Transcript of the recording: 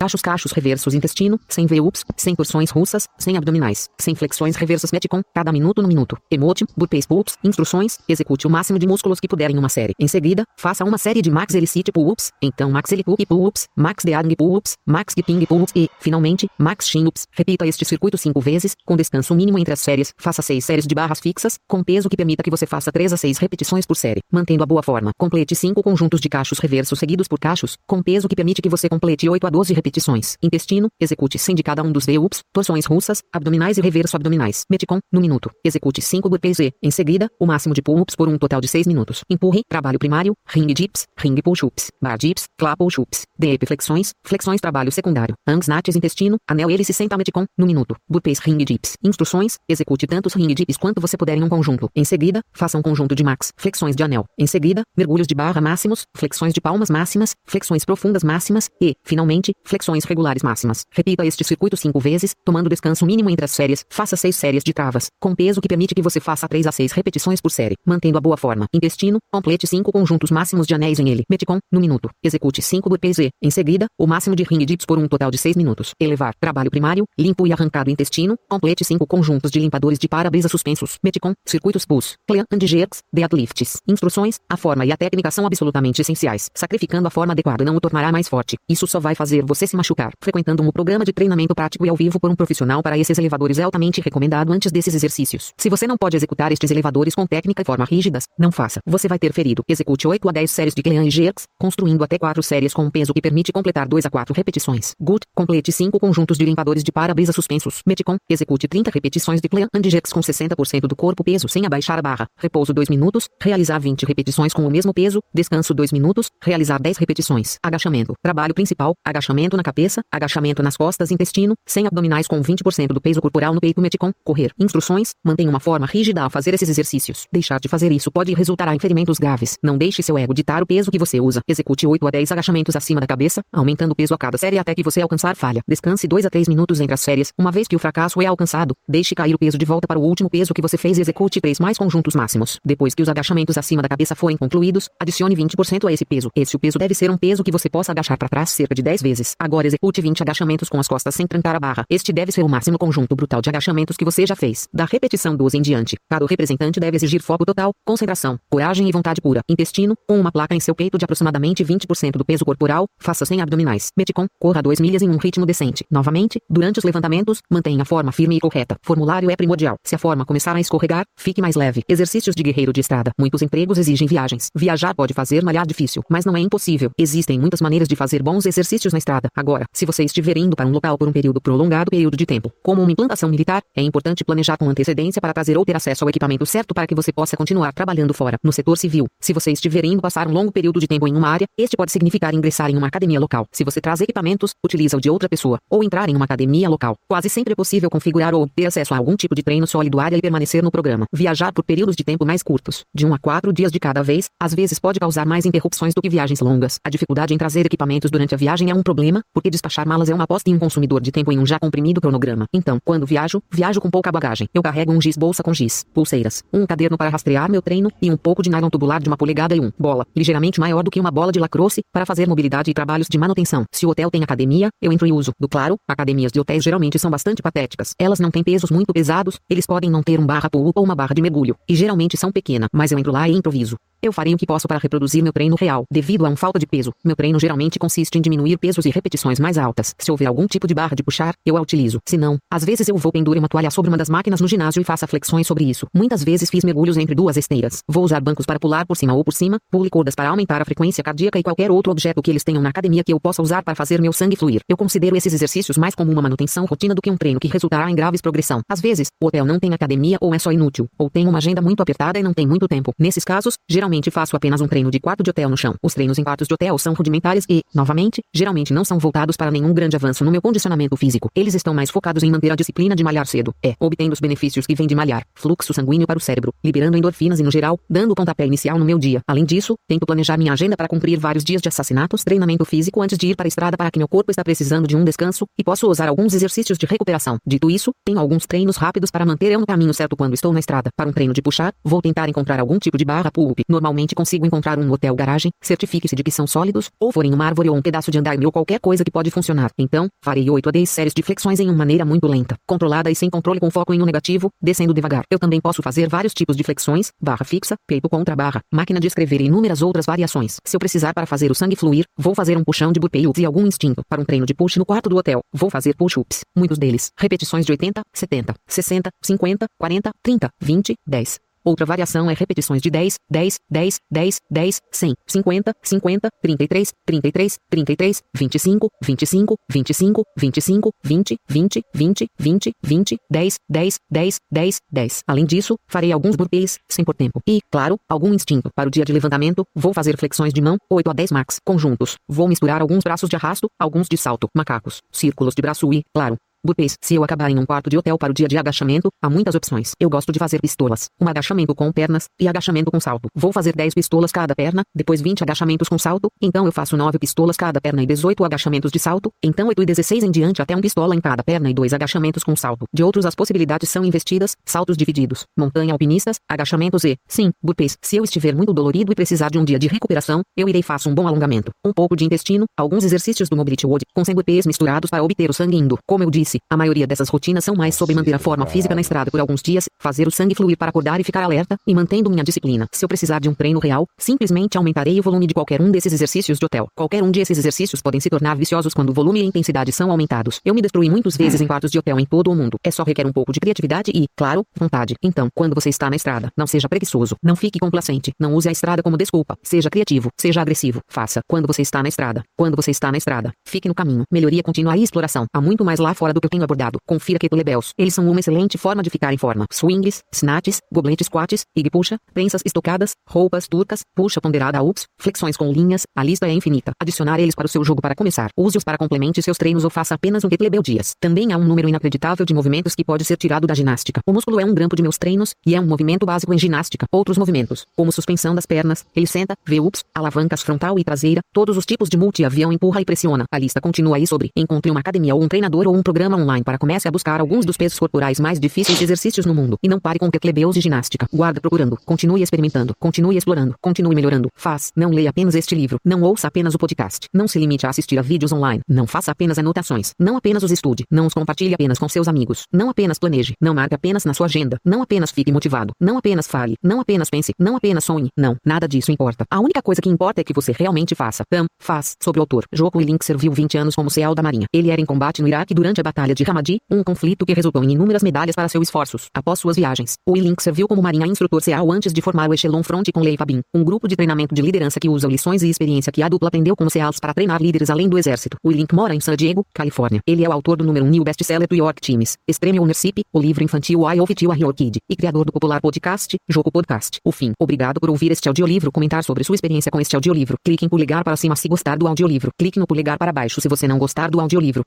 Cachos cachos reversos intestino, sem VUPS, sem torções russas, sem abdominais, sem flexões reversas Metcon, cada minuto no minuto. Emote, burpees pulps, instruções, execute o máximo de músculos que puder em uma série. Em seguida, faça uma série de max elicite pull-ups, então max elipup pull-ups, max deadling pull-ups, max giping pull-ups e, finalmente, max chin-ups. Repita este circuito cinco vezes, com descanso mínimo entre as séries. Faça seis séries de barras fixas, com peso que permita que você faça 3 a 6 repetições por série, mantendo a boa forma. Complete cinco conjuntos de cachos reversos seguidos por cachos, com peso que permite que você complete 8 a 12 repetições. Intestino, execute 100 de cada um dos V-ups, torções russas, abdominais e reverso abdominais. Metcon, no minuto. Execute 5 burpees e, em seguida, o máximo de pull-ups por um total de 6 minutos. Empurre, trabalho primário, ring dips, ring push-ups, bar dips, clap push-ups, DEP flexões, flexões trabalho secundário. Angs nates intestino, anel hélice senta Metcon, no minuto. Burpees ring dips. Instruções, execute tantos ring dips quanto você puder em um conjunto. Em seguida, faça um conjunto de max, flexões de anel. Em seguida, mergulhos de barra máximos, flexões de palmas máximas, flexões profundas máximas e, finalmente, flexões regulares máximas. Repita este circuito cinco vezes, tomando descanso mínimo entre as séries. Faça seis séries de travas, com peso que permite que você faça 3 a 6 repetições por série, mantendo a boa forma. Intestino, complete cinco conjuntos máximos de anéis em ele. Metcon, no minuto. Execute 5 burpees e, em seguida, o máximo de ring dips por um total de 6 minutos. Elevar, trabalho primário, limpo e arrancado intestino, complete cinco conjuntos de limpadores de para-brisa suspensos. Metcon, circuitos pulse, clean and jerks, deadlifts. Instruções, a forma e a técnica são absolutamente essenciais. Sacrificando a forma adequada não o tornará mais forte. Isso só vai fazer você se machucar. Frequentando um programa de treinamento prático e ao vivo por um profissional para esses elevadores é altamente recomendado antes desses exercícios. Se você não pode executar estes elevadores com técnica e forma rígidas, não faça. Você vai ter ferido. Execute 8 a 10 séries de clean e jerks, construindo até 4 séries com um peso que permite completar 2 a 4 repetições. Good. Complete 5 conjuntos de limpadores de para-brisa suspensos. Metcon. Execute 30 repetições de clean and jerks com 60% do corpo peso sem abaixar a barra. Repouso 2 minutos. Realizar 20 repetições com o mesmo peso. Descanso 2 minutos. Realizar 10 repetições. Agachamento. Trabalho principal. Agachamento na cabeça. Agachamento nas costas intestino. Sem abdominais com 20% do peso corporal no peito Metcon. Correr. Instruções. Mantenha uma forma rígida ao fazer esses exercícios. Deixar de fazer isso pode resultar em ferimentos graves. Não deixe seu ego ditar o peso que você usa. Execute 8 a 10 agachamentos acima da cabeça, aumentando o peso a cada série até que você alcançar falha. Descanse 2 a 3 minutos entre as séries. Uma vez que o fracasso é alcançado, deixe cair o peso de volta para o último peso que você fez e execute 3 mais conjuntos máximos. Depois que os agachamentos acima da cabeça forem concluídos, adicione 20% a esse peso. Esse peso deve ser um peso que você possa agachar para trás cerca de 10 vezes. Agora execute 20 agachamentos com as costas sem trancar a barra. Este deve ser o máximo conjunto brutal de agachamentos que você já fez. Da repetição 12 em diante, cada representante deve exigir foco total, concentração, coragem e vontade pura. Intestino, com uma placa em seu peito de aproximadamente 20% do peso corporal, faça sem abdominais. Metcon, corra 2 milhas em um ritmo decente. Novamente, durante os levantamentos, mantenha a forma firme e correta. Formulário é primordial. Se a forma começar a escorregar, fique mais leve. Exercícios de guerreiro de estrada. Muitos empregos exigem viagens. Viajar pode fazer malhar difícil, mas não é impossível. Existem muitas maneiras de fazer bons exercícios na estrada. Agora, se você estiver indo para um local por um período prolongado período de tempo, como uma implantação militar, é importante planejar com antecedência para trazer ou ter acesso ao equipamento certo para que você possa continuar trabalhando fora. No setor civil, se você estiver indo passar um longo período de tempo em uma área, este pode significar ingressar em uma academia local. Se você traz equipamentos, utiliza o de outra pessoa, ou entrar em uma academia local. Quase sempre é possível configurar ou ter acesso a algum tipo de treino sólido área e permanecer no programa. Viajar por períodos de tempo mais curtos, de 1 um a 4 dias de cada vez, às vezes pode causar mais interrupções do que viagens longas. A dificuldade em trazer equipamentos durante a viagem é um problema, porque despachar malas é uma aposta em um consumidor de tempo em um já comprimido cronograma. Então, quando viajo, viajo com pouca bagagem. Eu carrego um giz bolsa com giz, pulseiras, um caderno para rastrear meu treino e um pouco de nylon tubular de uma polegada e um bola, ligeiramente maior do que uma bola de lacrosse, para fazer mobilidade e trabalhos de manutenção. Se o hotel tem academia, eu entro e uso. Do claro, academias de hotéis geralmente são bastante patéticas. Elas não têm pesos muito pesados, eles podem não ter um barra pull ou uma barra de mergulho, e geralmente são pequena, mas eu entro lá e improviso. Eu farei o que posso para reproduzir meu treino real. Devido a um falta de peso, meu treino geralmente consiste em diminuir pesos e repetições mais altas. Se houver algum tipo de barra de puxar, eu a utilizo. Se não, às vezes eu vou pendure uma toalha sobre uma das máquinas no ginásio e faça flexões sobre isso. Muitas vezes fiz mergulhos entre duas esteiras. Vou usar bancos para pular por cima ou por cima, pule cordas para aumentar a frequência cardíaca e qualquer outro objeto que eles tenham na academia que eu possa usar para fazer meu sangue fluir. Eu considero esses exercícios mais como uma manutenção rotina do que um treino que resultará em graves progressão. Às vezes, o hotel não tem academia ou é só inútil, ou tem uma agenda muito apertada e não tem muito tempo. Nesses casos, geralmente faço apenas um treino de quarto de hotel no chão. Os treinos em quartos de hotel são rudimentares e, novamente, geralmente não são voltados para nenhum grande avanço no meu condicionamento físico. Eles estão mais focados em manter a disciplina de malhar cedo. É, obtendo os benefícios que vêm de malhar, fluxo sanguíneo para o cérebro, liberando endorfinas e no geral, dando o pontapé inicial no meu dia. Além disso, tento planejar minha agenda para cumprir vários dias de assassinatos, treinamento físico antes de ir para a estrada para que meu corpo está precisando de um descanso e posso usar alguns exercícios de recuperação. Dito isso, tenho alguns treinos rápidos para manter eu no caminho certo quando estou na estrada. Para um treino de puxar, vou tentar encontrar algum tipo de barra pull-up. Normalmente consigo encontrar um hotel garagem, certifique-se de que são sólidos, ou forem uma árvore ou um pedaço de andaime ou qualquer coisa coisa que pode funcionar. Então, farei 8 a 10 séries de flexões em uma maneira muito lenta, controlada e sem controle com foco em um negativo, descendo devagar. Eu também posso fazer vários tipos de flexões, barra fixa, peito contra barra, máquina de escrever e inúmeras outras variações. Se eu precisar para fazer o sangue fluir, vou fazer um puxão de burpee e algum instinto. Para um treino de push no quarto do hotel, vou fazer push-ups. Muitos deles, repetições de 80, 70, 60, 50, 40, 30, 20, 10. Outra variação é repetições de 10, 10, 10, 10, 10, 100, 50, 50, 33, 33, 33, 25, 25, 25, 25, 20, 20, 20, 20, 20, 10, 10, 10, 10, 10. Além disso, farei alguns burpees, sem por tempo. E, claro, algum instinto. Para o dia de levantamento, vou fazer flexões de mão, 8 a 10 max, conjuntos. Vou misturar alguns braços de arrasto, alguns de salto, macacos, círculos de braço e, claro, Burpees. Se eu acabar em um quarto de hotel para o dia de agachamento, há muitas opções. Eu gosto de fazer pistolas. Um agachamento com pernas e agachamento com salto. Vou fazer 10 pistolas cada perna, depois 20 agachamentos com salto, então eu faço 9 pistolas cada perna e 18 agachamentos de salto, então 8 e 16 em diante até um pistola em cada perna e 2 agachamentos com salto. De outros as possibilidades são investidas, saltos divididos, montanha alpinistas, agachamentos e, sim, burpees. Se eu estiver muito dolorido e precisar de um dia de recuperação, eu irei faço um bom alongamento. Um pouco de intestino, alguns exercícios do Mobility Wood, com 100 burpees misturados para obter o sangue indo. Como eu disse, a maioria dessas rotinas são mais sobre manter a forma física na estrada por alguns dias, fazer o sangue fluir para acordar e ficar alerta, e mantendo minha disciplina. Se eu precisar de um treino real, simplesmente aumentarei o volume de qualquer um desses exercícios de hotel. Qualquer um desses exercícios podem se tornar viciosos quando o volume e a intensidade são aumentados. Eu me destruí muitas vezes em quartos de hotel em todo o mundo. É só requer um pouco de criatividade e, claro, vontade. Então, quando você está na estrada, não seja preguiçoso, não fique complacente, não use a estrada como desculpa. Seja criativo, seja agressivo. Faça. Quando você está na estrada. Quando você está na estrada. Fique no caminho. Melhoria contínua e exploração. Há muito mais lá fora do que eu tenho abordado. Confira que lebels. Eles são uma excelente forma de ficar em forma. Swings, snatches, goblet squats, ig puxa, prensas estocadas, roupas turcas, puxa ponderada ups, flexões com linhas, a lista é infinita. Adicionar eles para o seu jogo para começar. Use-os para complemente seus treinos ou faça apenas um ketlebell dias. Também há um número inacreditável de movimentos que pode ser tirado da ginástica. O músculo é um grampo de meus treinos e é um movimento básico em ginástica. Outros movimentos, como suspensão das pernas, ele senta, V-ups, alavancas frontal e traseira, todos os tipos de multi-avião empurra e pressiona. A lista continua aí sobre. Encontre uma academia ou um treinador ou um programa online para comece a buscar alguns dos pesos corporais mais difíceis de exercícios no mundo. E não pare com kettlebells e ginástica. Guarda procurando. Continue experimentando. Continue explorando. Continue melhorando. Faz. Não leia apenas este livro. Não ouça apenas o podcast. Não se limite a assistir a vídeos online. Não faça apenas anotações. Não apenas os estude. Não os compartilhe apenas com seus amigos. Não apenas planeje. Não marque apenas na sua agenda. Não apenas fique motivado. Não apenas fale. Não apenas pense. Não apenas sonhe. Não. Nada disso importa. A única coisa que importa é que você realmente faça. Tam. Faz. Sobre o autor. Joko Willink serviu 20 anos como CEO da Marinha. Ele era em combate no Iraque durante a Batalha de Ramadi, um conflito que resultou em inúmeras medalhas para seus esforços. Após suas viagens, Willink serviu como marinha instrutor CAO antes de formar o Echelon Front com Lei Fabin, um grupo de treinamento de liderança que usa lições e experiência que a dupla aprendeu como CAOs para treinar líderes além do exército. Willink mora em San Diego, Califórnia. Ele é o autor do número 1 new best-seller do York Times, Extreme Ownership, o livro infantil I of a Warrior Kid, e criador do popular podcast, Jogo Podcast. O fim. Obrigado por ouvir este audiolivro. Comentar sobre sua experiência com este audiolivro. Clique em polegar para cima se gostar do audiolivro. Clique no polegar para baixo se você não gostar do audiolivro.